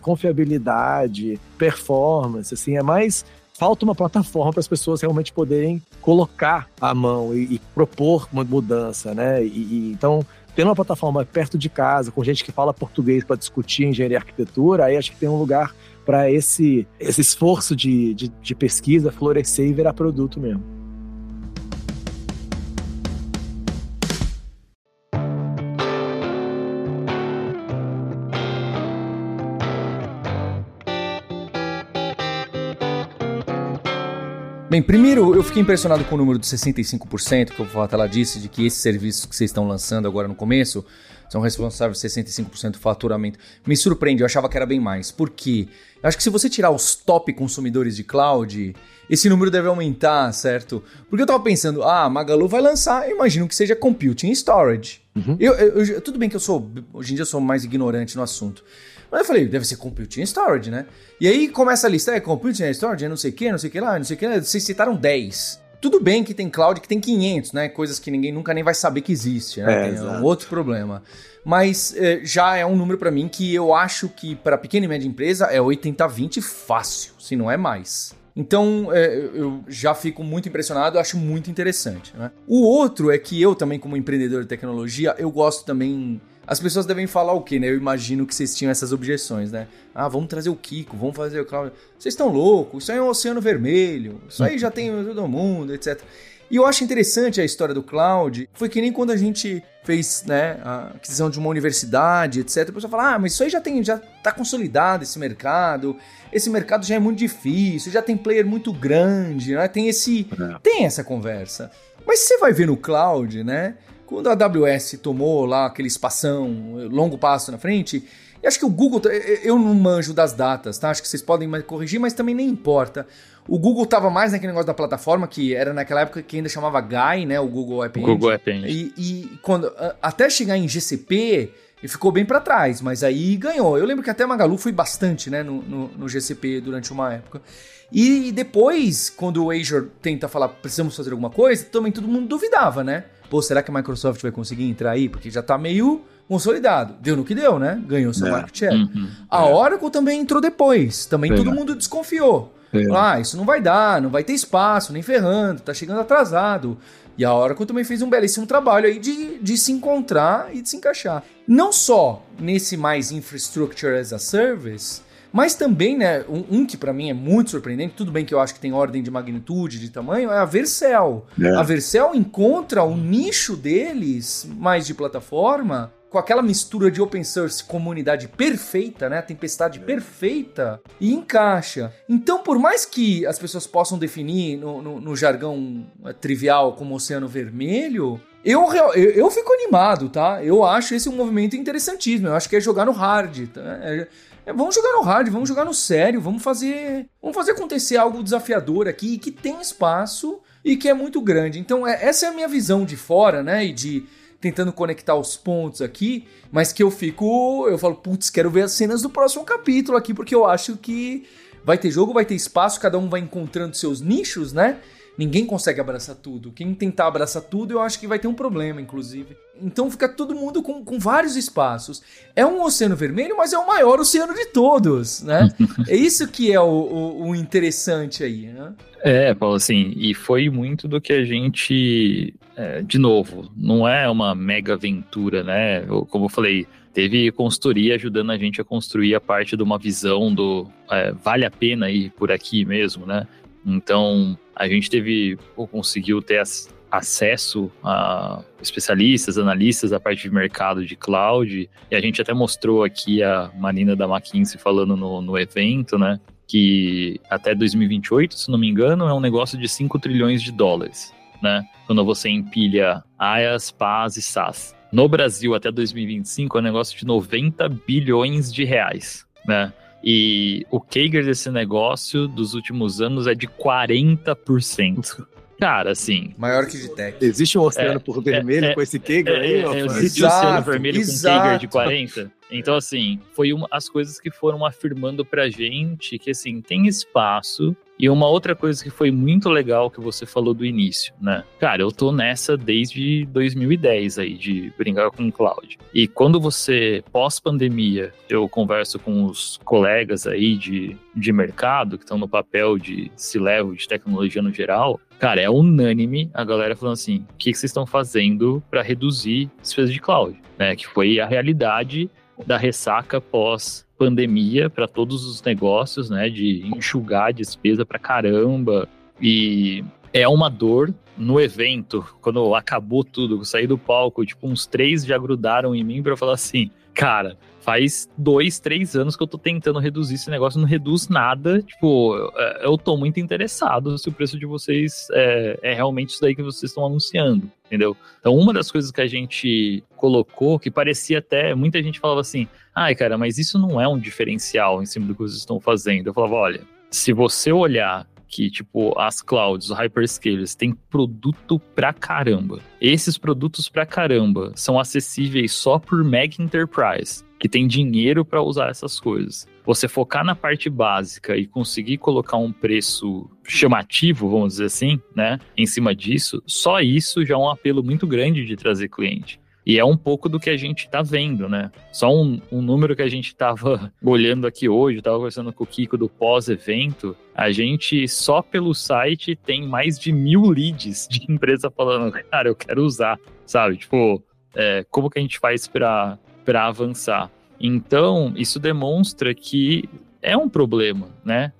confiabilidade, performance, assim, é mais falta uma plataforma para as pessoas realmente poderem colocar a mão e, e propor uma mudança, né? E, e, então, tendo uma plataforma perto de casa, com gente que fala português para discutir engenharia e arquitetura, aí acho que tem um lugar para esse, esse esforço de, de, de pesquisa florescer e virar produto mesmo. Bem, primeiro eu fiquei impressionado com o número de 65% que o Fatala disse, de que esses serviços que vocês estão lançando agora no começo são responsáveis por 65% do faturamento. Me surpreende, eu achava que era bem mais. Por quê? Eu acho que se você tirar os top consumidores de cloud, esse número deve aumentar, certo? Porque eu tava pensando, ah, Magalu vai lançar, eu imagino que seja computing e storage. Uhum. Eu, eu, eu, tudo bem que eu sou, hoje em dia eu sou mais ignorante no assunto. Mas eu falei, deve ser computing storage, né? E aí começa a lista, é computing storage, é não sei o que, não sei o que lá, não sei o que. Vocês citaram 10. Tudo bem que tem cloud que tem 500, né? Coisas que ninguém nunca nem vai saber que existe, né? É, um outro problema. Mas é, já é um número para mim que eu acho que para pequena e média empresa é 80-20 fácil, se não é mais. Então é, eu já fico muito impressionado, acho muito interessante. Né? O outro é que eu também, como empreendedor de tecnologia, eu gosto também as pessoas devem falar o quê, né? Eu imagino que vocês tinham essas objeções, né? Ah, vamos trazer o Kiko, vamos fazer o Cláudio. Vocês estão loucos, isso aí é um oceano vermelho, isso aí já tem todo mundo, etc. E eu acho interessante a história do cloud. Foi que nem quando a gente fez né, a aquisição de uma universidade, etc. A pessoa fala: ah, mas isso aí já tem, já tá consolidado esse mercado. Esse mercado já é muito difícil, já tem player muito grande, né? Tem esse. É. Tem essa conversa. Mas você vai ver no cloud, né? Quando a AWS tomou lá aquele espação, longo passo na frente, e acho que o Google, eu não manjo das datas, tá? Acho que vocês podem corrigir, mas também nem importa. O Google tava mais naquele negócio da plataforma, que era naquela época que ainda chamava GUI, né? O Google App Engine. Google App Engine. E, e quando, até chegar em GCP, ele ficou bem para trás, mas aí ganhou. Eu lembro que até Magalu foi bastante, né, no, no, no, GCP durante uma época. E depois, quando o Azure tenta falar, precisamos fazer alguma coisa, também todo mundo duvidava, né? Pô, será que a Microsoft vai conseguir entrar aí? Porque já tá meio consolidado. Deu no que deu, né? Ganhou seu é. market share. Uhum. A é. Oracle também entrou depois. Também é. todo mundo desconfiou. É. Ah, isso não vai dar, não vai ter espaço, nem ferrando, tá chegando atrasado. E a Oracle também fez um belíssimo trabalho aí de, de se encontrar e de se encaixar. Não só nesse mais infrastructure as a service, mas também, né, um, um que para mim é muito surpreendente, tudo bem que eu acho que tem ordem de magnitude, de tamanho, é a Vercel. É. A Vercel encontra o nicho deles, mais de plataforma, com aquela mistura de open source comunidade perfeita, né? A tempestade é. perfeita e encaixa. Então, por mais que as pessoas possam definir no, no, no jargão é, trivial como Oceano Vermelho, eu, eu, eu, fico animado, tá? Eu acho esse um movimento interessantíssimo. Eu acho que é jogar no hard. Tá? É, é, vamos jogar no hard, vamos jogar no sério, vamos fazer, vamos fazer acontecer algo desafiador aqui que tem espaço e que é muito grande. Então, é, essa é a minha visão de fora, né? E de tentando conectar os pontos aqui, mas que eu fico, eu falo, putz, quero ver as cenas do próximo capítulo aqui, porque eu acho que vai ter jogo, vai ter espaço, cada um vai encontrando seus nichos, né? Ninguém consegue abraçar tudo. Quem tentar abraçar tudo, eu acho que vai ter um problema, inclusive. Então fica todo mundo com, com vários espaços. É um oceano vermelho, mas é o maior oceano de todos, né? é isso que é o, o, o interessante aí, né? É, Paulo, assim, e foi muito do que a gente. É, de novo, não é uma mega aventura, né? Como eu falei, teve consultoria ajudando a gente a construir a parte de uma visão do é, vale a pena ir por aqui mesmo, né? Então, a gente teve, ou conseguiu ter acesso a especialistas, analistas da parte de mercado de cloud, e a gente até mostrou aqui a Marina da McKinsey falando no, no evento, né? que até 2028, se não me engano, é um negócio de 5 trilhões de dólares, né? Quando você empilha AIAS, PAS e SAS. No Brasil, até 2025, é um negócio de 90 bilhões de reais, né? E o Kager desse negócio dos últimos anos é de 40%. Cara, assim. Maior que de tech. Existe um oceano é, por vermelho é, com esse Kager é, aí? É, existe um oceano vermelho exato. com Kager de 40? Então, assim, foi uma, as coisas que foram afirmando pra gente que, assim, tem espaço. E uma outra coisa que foi muito legal que você falou do início, né? Cara, eu tô nessa desde 2010 aí, de brincar com o cloud. E quando você, pós-pandemia, eu converso com os colegas aí de, de mercado, que estão no papel de se levo de tecnologia no geral, cara, é unânime a galera falando assim: o que, que vocês estão fazendo para reduzir despesas de cloud? Né? Que foi a realidade da ressaca pós pandemia para todos os negócios, né, de enxugar despesa para caramba. E é uma dor no evento, quando acabou tudo, eu saí do palco, tipo, uns três já grudaram em mim para falar assim, cara, faz dois, três anos que eu tô tentando reduzir esse negócio, não reduz nada. Tipo, eu tô muito interessado se o preço de vocês é, é realmente isso daí que vocês estão anunciando, entendeu? Então, uma das coisas que a gente colocou, que parecia até, muita gente falava assim, ai, cara, mas isso não é um diferencial em cima do que vocês estão fazendo. Eu falava, olha, se você olhar que, tipo, as clouds, os hyperscalers, têm produto pra caramba. Esses produtos pra caramba são acessíveis só por mega enterprise que tem dinheiro para usar essas coisas. Você focar na parte básica e conseguir colocar um preço chamativo, vamos dizer assim, né, em cima disso, só isso já é um apelo muito grande de trazer cliente. E é um pouco do que a gente está vendo, né? Só um, um número que a gente estava olhando aqui hoje, estava conversando com o Kiko do pós-evento, a gente só pelo site tem mais de mil leads de empresa falando, cara, eu quero usar, sabe? Tipo, é, como que a gente faz para para avançar. Então, isso demonstra que é um problema, né?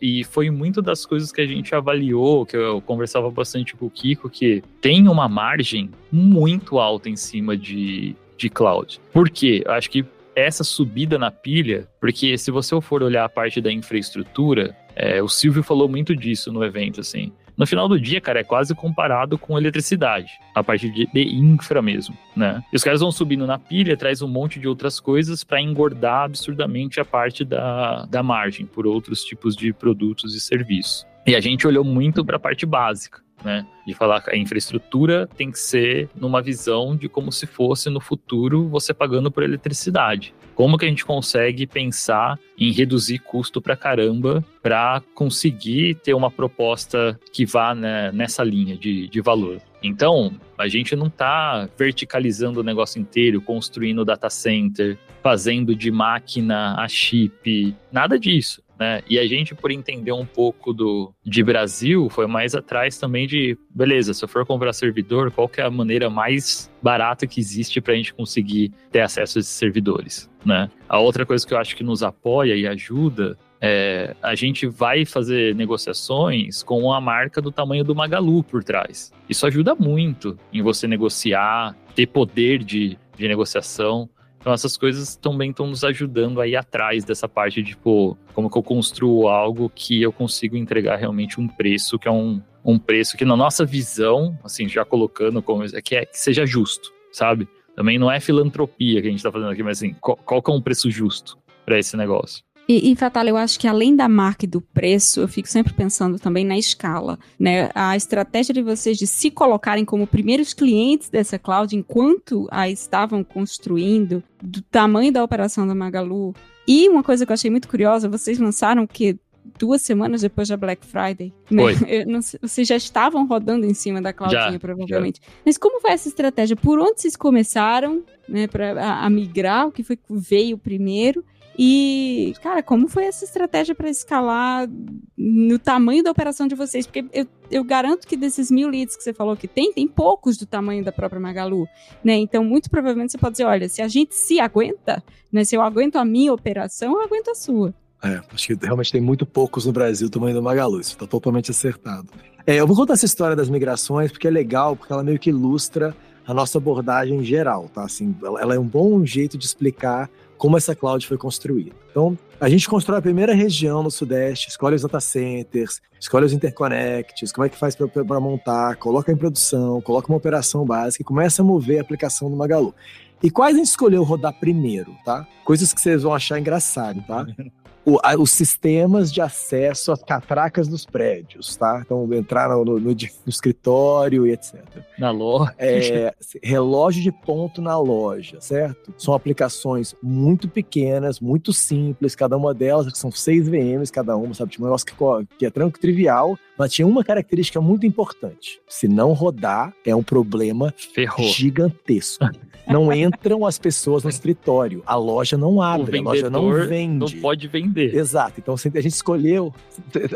E foi muito das coisas que a gente avaliou, que eu conversava bastante com o Kiko, que tem uma margem muito alta em cima de, de cloud. Por quê? Eu acho que essa subida na pilha, porque se você for olhar a parte da infraestrutura, é, o Silvio falou muito disso no evento, assim. No final do dia, cara, é quase comparado com eletricidade, a partir de, de infra mesmo, né? E os caras vão subindo na pilha, traz um monte de outras coisas para engordar absurdamente a parte da, da margem por outros tipos de produtos e serviços. E a gente olhou muito para a parte básica. Né? De falar que a infraestrutura tem que ser numa visão de como se fosse no futuro você pagando por eletricidade. Como que a gente consegue pensar em reduzir custo para caramba para conseguir ter uma proposta que vá né, nessa linha de, de valor? Então, a gente não está verticalizando o negócio inteiro, construindo data center, fazendo de máquina a chip, nada disso. Né? E a gente, por entender um pouco do, de Brasil, foi mais atrás também de, beleza, se eu for comprar servidor, qual que é a maneira mais barata que existe para a gente conseguir ter acesso a esses servidores, né? A outra coisa que eu acho que nos apoia e ajuda é, a gente vai fazer negociações com a marca do tamanho do Magalu por trás. Isso ajuda muito em você negociar, ter poder de, de negociação. Então essas coisas também estão nos ajudando aí atrás dessa parte de, tipo, como que eu construo algo que eu consigo entregar realmente um preço que é um, um preço que na nossa visão, assim, já colocando como é que, é que seja justo, sabe? Também não é filantropia que a gente está fazendo aqui, mas assim, qual, qual que é um preço justo para esse negócio? E, e Fatal, eu acho que além da marca e do preço, eu fico sempre pensando também na escala, né? A estratégia de vocês de se colocarem como primeiros clientes dessa cloud enquanto a estavam construindo, do tamanho da operação da Magalu. E uma coisa que eu achei muito curiosa, vocês lançaram que duas semanas depois da Black Friday. Né? Vocês já estavam rodando em cima da Claudinha, provavelmente. Já. Mas como foi essa estratégia? Por onde vocês começaram né, para a, a, migrar? O que foi que veio primeiro? E, cara, como foi essa estratégia para escalar no tamanho da operação de vocês? Porque eu, eu garanto que desses mil leads que você falou que tem, tem poucos do tamanho da própria Magalu, né? Então, muito provavelmente você pode dizer, olha, se a gente se aguenta, né? Se eu aguento a minha operação, eu aguento a sua. É, acho que realmente tem muito poucos no Brasil do tamanho do Magalu, isso está totalmente acertado. É, eu vou contar essa história das migrações porque é legal, porque ela meio que ilustra a nossa abordagem geral, tá? Assim, ela é um bom jeito de explicar como essa cloud foi construída. Então, a gente constrói a primeira região no Sudeste, escolhe os data centers, escolhe os interconnects, como é que faz para montar, coloca em produção, coloca uma operação básica e começa a mover a aplicação do Magalu. E quais a gente escolheu rodar primeiro, tá? Coisas que vocês vão achar engraçado, tá? o, a, os sistemas de acesso às catracas dos prédios, tá? Então, entrar no, no, no, escritório e etc. Na loja. É, relógio de ponto na loja, certo? São aplicações muito pequenas, muito simples, cada uma delas, são seis VMs cada uma, sabe? Tipo, um negócio que, que é tranquilo, trivial, mas tinha uma característica muito importante. Se não rodar, é um problema Ferrou. gigantesco. não entram as pessoas no escritório. A loja não abre, a loja não vende. Não pode vender. Exato. Então assim, a gente escolheu.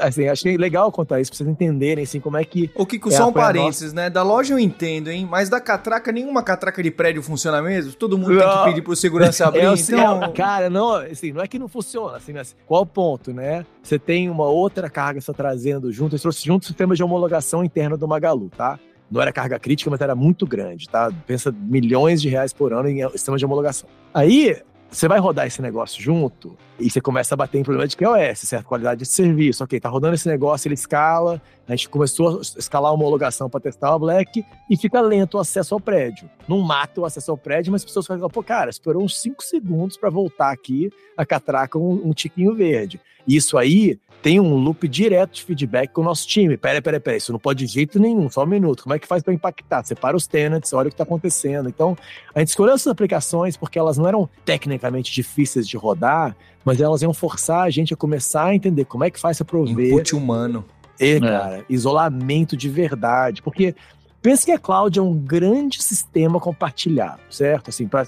Assim, achei legal contar isso pra vocês entenderem assim, como é que. O que é só um parênteses, né? Da loja eu entendo, hein? Mas da catraca, nenhuma catraca de prédio funciona mesmo? Todo mundo não. tem que pedir pro segurança abrir. É, então... cara, não, assim, não é que não funciona. Assim, mas qual o ponto, né? Você tem uma outra carga só trazendo junto, trouxe junto o sistema de homologação interna do Magalu, tá? não era carga crítica, mas era muito grande, tá? Pensa milhões de reais por ano em sistema de homologação. Aí, você vai rodar esse negócio junto e você começa a bater em problema de QoS, certo? Qualidade de serviço. Ok, tá rodando esse negócio, ele escala. A gente começou a escalar a homologação para testar o Black e fica lento o acesso ao prédio. Não mata o acesso ao prédio, mas as pessoas falam, pô, cara, esperou uns 5 segundos para voltar aqui a catraca um, um tiquinho verde. Isso aí tem um loop direto de feedback com o nosso time. Pera, pera, pera, isso não pode de jeito nenhum, só um minuto. Como é que faz para impactar? Separa os tenants, olha o que está acontecendo. Então, a gente escolheu essas aplicações porque elas não eram tecnicamente difíceis de rodar, mas elas iam forçar a gente a começar a entender como é que faz para prover. Input humano. E, é. cara, isolamento de verdade. Porque Pensa que a cloud é um grande sistema compartilhado, certo? Assim, para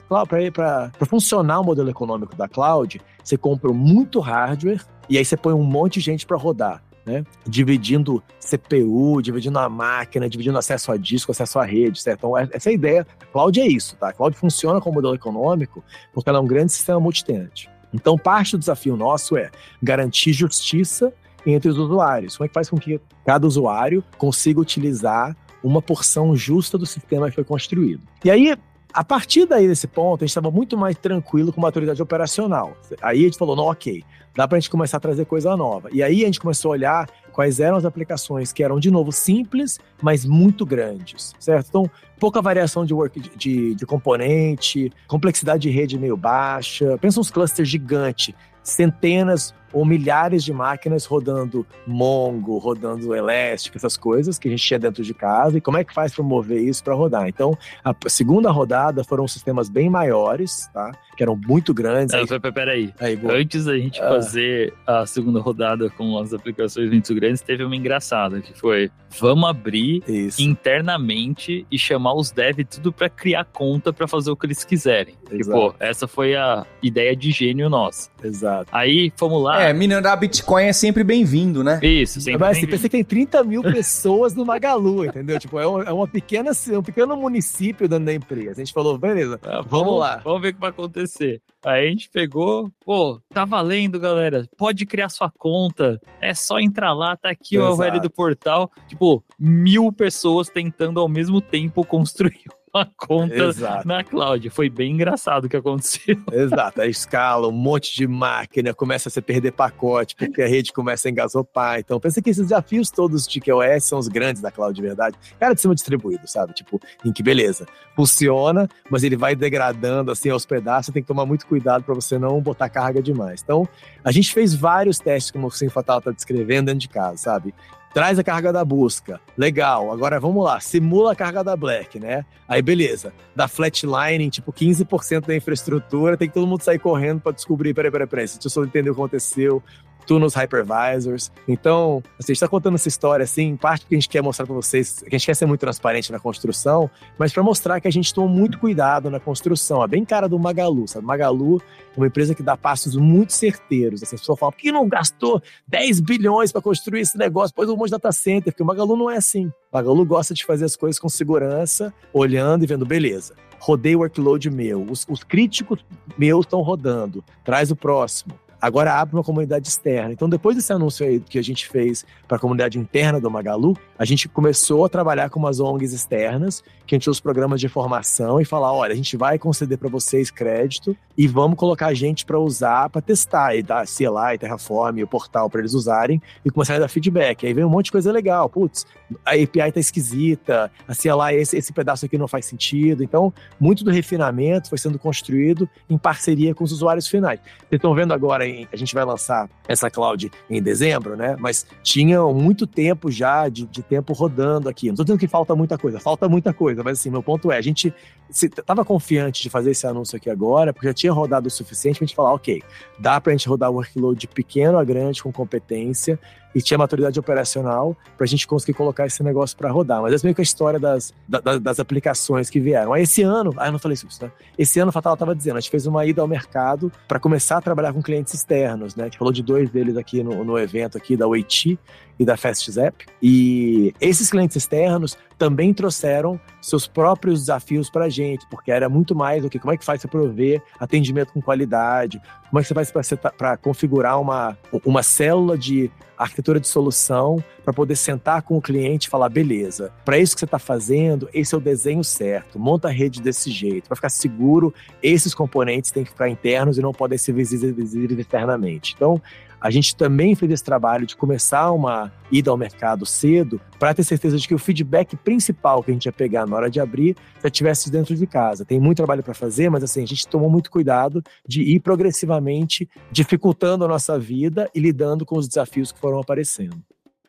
funcionar o modelo econômico da cloud, você compra muito hardware e aí você põe um monte de gente para rodar. Né? Dividindo CPU, dividindo a máquina, dividindo acesso a disco, acesso à rede, certo? Então, essa é a ideia. Cloud é isso, tá? Cloud funciona como modelo econômico porque ela é um grande sistema multitenant. Então, parte do desafio nosso é garantir justiça entre os usuários. Como é que faz com que cada usuário consiga utilizar uma porção justa do sistema que foi construído. E aí, a partir daí desse ponto, a gente estava muito mais tranquilo com maturidade operacional. Aí a gente falou, não, ok, dá para a gente começar a trazer coisa nova. E aí a gente começou a olhar quais eram as aplicações que eram, de novo, simples, mas muito grandes, certo? Então, pouca variação de, work, de, de componente, complexidade de rede meio baixa. Pensa uns clusters gigantes, centenas ou milhares de máquinas rodando Mongo, rodando Elastic, essas coisas que a gente tinha dentro de casa, e como é que faz para mover isso para rodar? Então, a segunda rodada foram sistemas bem maiores, tá? Que eram muito grandes. Não, aí... Peraí, aí, antes da gente ah. fazer a segunda rodada com as aplicações muito grandes, teve uma engraçada, que foi, vamos abrir isso. internamente e chamar os devs tudo para criar conta para fazer o que eles quiserem. Tipo, essa foi a ideia de gênio nossa. Exato. Aí, fomos lá, é, minerar Bitcoin é sempre bem-vindo, né? Isso, sempre Mas você pensa que tem 30 mil pessoas no Magalu, entendeu? Tipo, é, é uma pequena, um pequeno município dentro da empresa. A gente falou, beleza, ah, vamos, vamos lá. Vamos ver o que vai acontecer. Aí a gente pegou, pô, tá valendo, galera. Pode criar sua conta. É só entrar lá, tá aqui Exato. o URL do portal. Tipo, mil pessoas tentando ao mesmo tempo construir uma conta Exato. na cloud. Foi bem engraçado o que aconteceu. Exato. A escala, um monte de máquina, começa a se perder pacote, porque a rede começa a engasopar. Então, pensa que esses desafios todos de QoS são os grandes da cloud de verdade. Cara de cima distribuído, sabe? Tipo, em que beleza. Funciona, mas ele vai degradando assim aos pedaços. Tem que tomar muito cuidado para você não botar carga demais. Então, a gente fez vários testes, como o Sim Fatal tá descrevendo, dentro de casa, sabe? Traz a carga da busca. Legal, agora vamos lá, simula a carga da Black, né? Aí beleza, da flatlining, tipo 15% da infraestrutura, tem que todo mundo sair correndo para descobrir, peraí, peraí, peraí, deixa eu só entender o que aconteceu, tu nos hypervisors. Então, assim, a gente está contando essa história, assim, em parte que a gente quer mostrar para vocês, que a gente quer ser muito transparente na construção, mas para mostrar que a gente tomou muito cuidado na construção. É bem cara do Magalu, sabe? Magalu é uma empresa que dá passos muito certeiros. Assim, as pessoas falam, por que não gastou 10 bilhões para construir esse negócio? Pois um monte de data center, porque o Magalu não é assim. O Magalu gosta de fazer as coisas com segurança, olhando e vendo, beleza, rodei o workload meu, os, os críticos meus estão rodando, traz o próximo agora abre uma comunidade externa. Então, depois desse anúncio aí que a gente fez para a comunidade interna do Magalu, a gente começou a trabalhar com umas ONGs externas, que a gente os programas de formação e falar: olha, a gente vai conceder para vocês crédito e vamos colocar gente para usar, para testar e dar CLI, Terraform, o portal para eles usarem e começar a dar feedback. Aí vem um monte de coisa legal. Putz, a API tá esquisita, a CLI, esse, esse pedaço aqui não faz sentido. Então, muito do refinamento foi sendo construído em parceria com os usuários finais. Vocês estão vendo agora, a gente vai lançar essa cloud em dezembro, né? Mas tinha muito tempo já de, de tempo rodando aqui. Não estou dizendo que falta muita coisa, falta muita coisa, mas assim, meu ponto é, a gente estava confiante de fazer esse anúncio aqui agora, porque já tinha rodado o suficiente para a gente falar, ok, dá para a gente rodar o workload de pequeno a grande com competência e tinha maturidade operacional para a gente conseguir colocar esse negócio para rodar. Mas é meio que a história das, das, das, aplicações que vieram. Aí esse ano, ah, eu não falei isso, né? Esse ano, Fatal estava dizendo, a gente fez uma ida ao mercado para começar a trabalhar com clientes externos, né? A gente falou de dois deles aqui no, no evento aqui da Oiti e da FastZap. E esses clientes externos também trouxeram seus próprios desafios para a gente, porque era muito mais do que como é que faz para prover atendimento com qualidade, como é que você faz para configurar uma, uma célula de arquitetura de solução para poder sentar com o cliente e falar: beleza, para isso que você está fazendo, esse é o desenho certo, monta a rede desse jeito, para ficar seguro, esses componentes têm que ficar internos e não podem ser visíveis externamente. Então, a gente também fez esse trabalho de começar uma ida ao mercado cedo para ter certeza de que o feedback principal que a gente ia pegar na hora de abrir já estivesse dentro de casa. Tem muito trabalho para fazer, mas assim, a gente tomou muito cuidado de ir progressivamente dificultando a nossa vida e lidando com os desafios que foram aparecendo.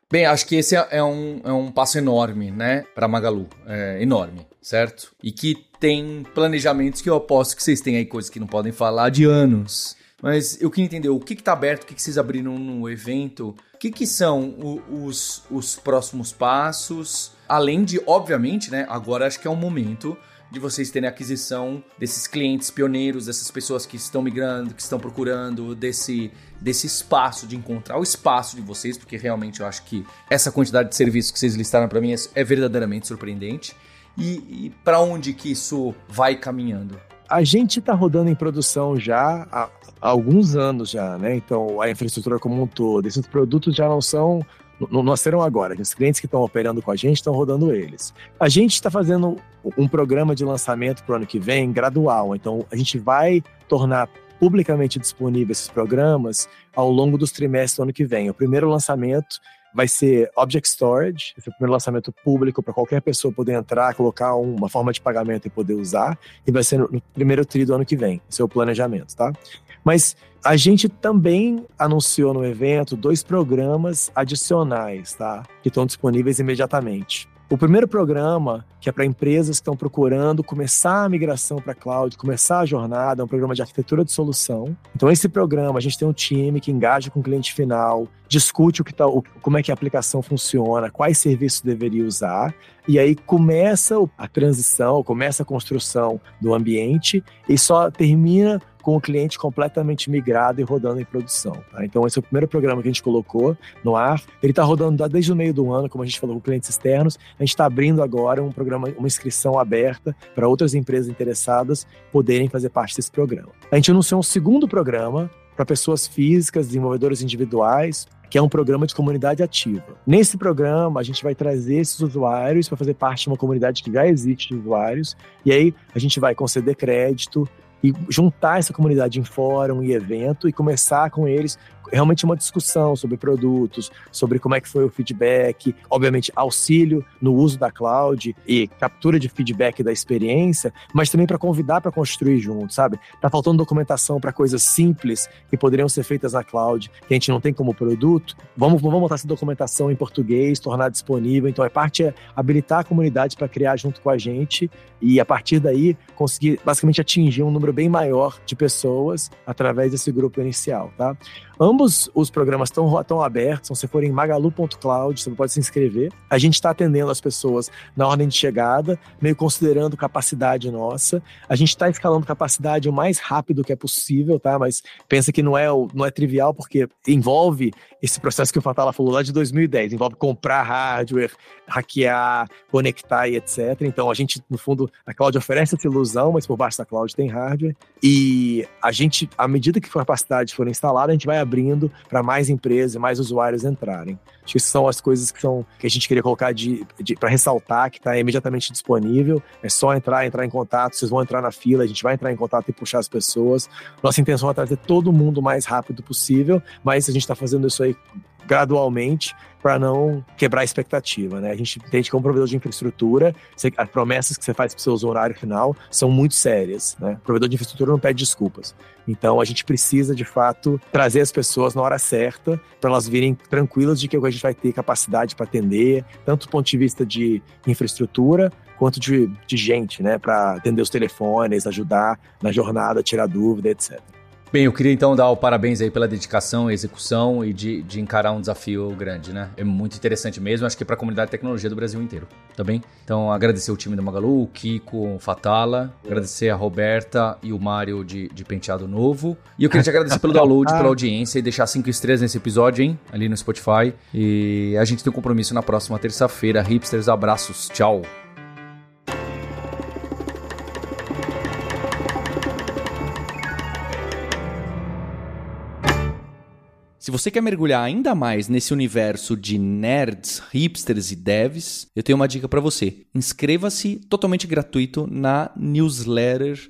Bem, acho que esse é um, é um passo enorme, né, para Magalu. É enorme, certo? E que tem planejamentos que eu aposto que vocês têm aí coisas que não podem falar de anos mas eu queria entender o que está aberto, o que, que vocês abriram no evento, o que, que são o, os, os próximos passos, além de, obviamente, né? Agora acho que é um momento de vocês terem aquisição desses clientes pioneiros, dessas pessoas que estão migrando, que estão procurando, desse, desse espaço, de encontrar o espaço de vocês, porque realmente eu acho que essa quantidade de serviços que vocês listaram para mim é, é verdadeiramente surpreendente. E, e para onde que isso vai caminhando? A gente está rodando em produção já há, alguns anos já, né? Então a infraestrutura como um todo, esses produtos já não são não nasceram agora. Os clientes que estão operando com a gente estão rodando eles. A gente está fazendo um programa de lançamento para o ano que vem gradual. Então, a gente vai tornar publicamente disponíveis esses programas ao longo dos trimestres do ano que vem. O primeiro lançamento vai ser Object Storage, esse é o primeiro lançamento público para qualquer pessoa poder entrar, colocar uma forma de pagamento e poder usar, e vai ser no primeiro tri do ano que vem, esse é planejamento, tá? Mas a gente também anunciou no evento dois programas adicionais, tá? Que estão disponíveis imediatamente. O primeiro programa, que é para empresas que estão procurando começar a migração para cloud, começar a jornada, é um programa de arquitetura de solução. Então, esse programa, a gente tem um time que engaja com o cliente final, discute o que tá, como é que a aplicação funciona, quais serviços deveria usar, e aí começa a transição, começa a construção do ambiente e só termina com o cliente completamente migrado e rodando em produção. Tá? Então, esse é o primeiro programa que a gente colocou no ar. Ele está rodando desde o meio do ano, como a gente falou, com clientes externos. A gente está abrindo agora um programa, uma inscrição aberta para outras empresas interessadas poderem fazer parte desse programa. A gente anunciou um segundo programa para pessoas físicas, desenvolvedores individuais, que é um programa de comunidade ativa. Nesse programa, a gente vai trazer esses usuários para fazer parte de uma comunidade que já existe de usuários, e aí a gente vai conceder crédito, e juntar essa comunidade em fórum e evento e começar com eles realmente uma discussão sobre produtos, sobre como é que foi o feedback, obviamente auxílio no uso da cloud e captura de feedback da experiência, mas também para convidar para construir junto, sabe? Tá faltando documentação para coisas simples que poderiam ser feitas na cloud, que a gente não tem como produto. Vamos, vamos montar essa documentação em português, tornar disponível. Então, a parte é habilitar a comunidade para criar junto com a gente e a partir daí conseguir basicamente atingir um número bem maior de pessoas através desse grupo inicial, tá? Ambos os programas estão abertos, então se for em magalu.cloud, você pode se inscrever. A gente está atendendo as pessoas na ordem de chegada, meio considerando capacidade nossa. A gente está escalando capacidade o mais rápido que é possível, tá? Mas pensa que não é, não é trivial, porque envolve esse processo que o Fatala falou lá de 2010, envolve comprar hardware, hackear, conectar e etc. Então a gente, no fundo, a cloud oferece essa ilusão, mas por baixo da cloud tem hardware. E a gente, à medida que a capacidade for instalada, a gente vai abrindo para mais empresas e mais usuários entrarem. Acho que são as coisas que, são, que a gente queria colocar de, de para ressaltar, que está imediatamente disponível. É só entrar, entrar em contato, vocês vão entrar na fila, a gente vai entrar em contato e puxar as pessoas. Nossa intenção é trazer todo mundo o mais rápido possível, mas a gente está fazendo isso aí gradualmente para não quebrar a expectativa, né? A gente entende que é um provedor de infraestrutura, as promessas que você faz para o seu usuário final são muito sérias, né? O provedor de infraestrutura não pede desculpas. Então a gente precisa, de fato, trazer as pessoas na hora certa para elas virem tranquilas de que a gente vai ter capacidade para atender, tanto do ponto de vista de infraestrutura, quanto de, de gente, né? Para atender os telefones, ajudar na jornada, tirar dúvida, etc. Bem, eu queria então dar o parabéns aí pela dedicação, execução e de, de encarar um desafio grande, né? É muito interessante mesmo, acho que para a comunidade de tecnologia do Brasil inteiro, tá bem? Então, agradecer o time da Magalu, o Kiko, o Fatala, agradecer a Roberta e o Mário de, de Penteado Novo. E eu queria te agradecer pelo download, pela audiência e deixar cinco estrelas nesse episódio, hein? Ali no Spotify. E a gente tem um compromisso na próxima terça-feira. Hipsters, abraços, tchau! Se você quer mergulhar ainda mais nesse universo de nerds, hipsters e devs, eu tenho uma dica para você. Inscreva-se totalmente gratuito na newsletter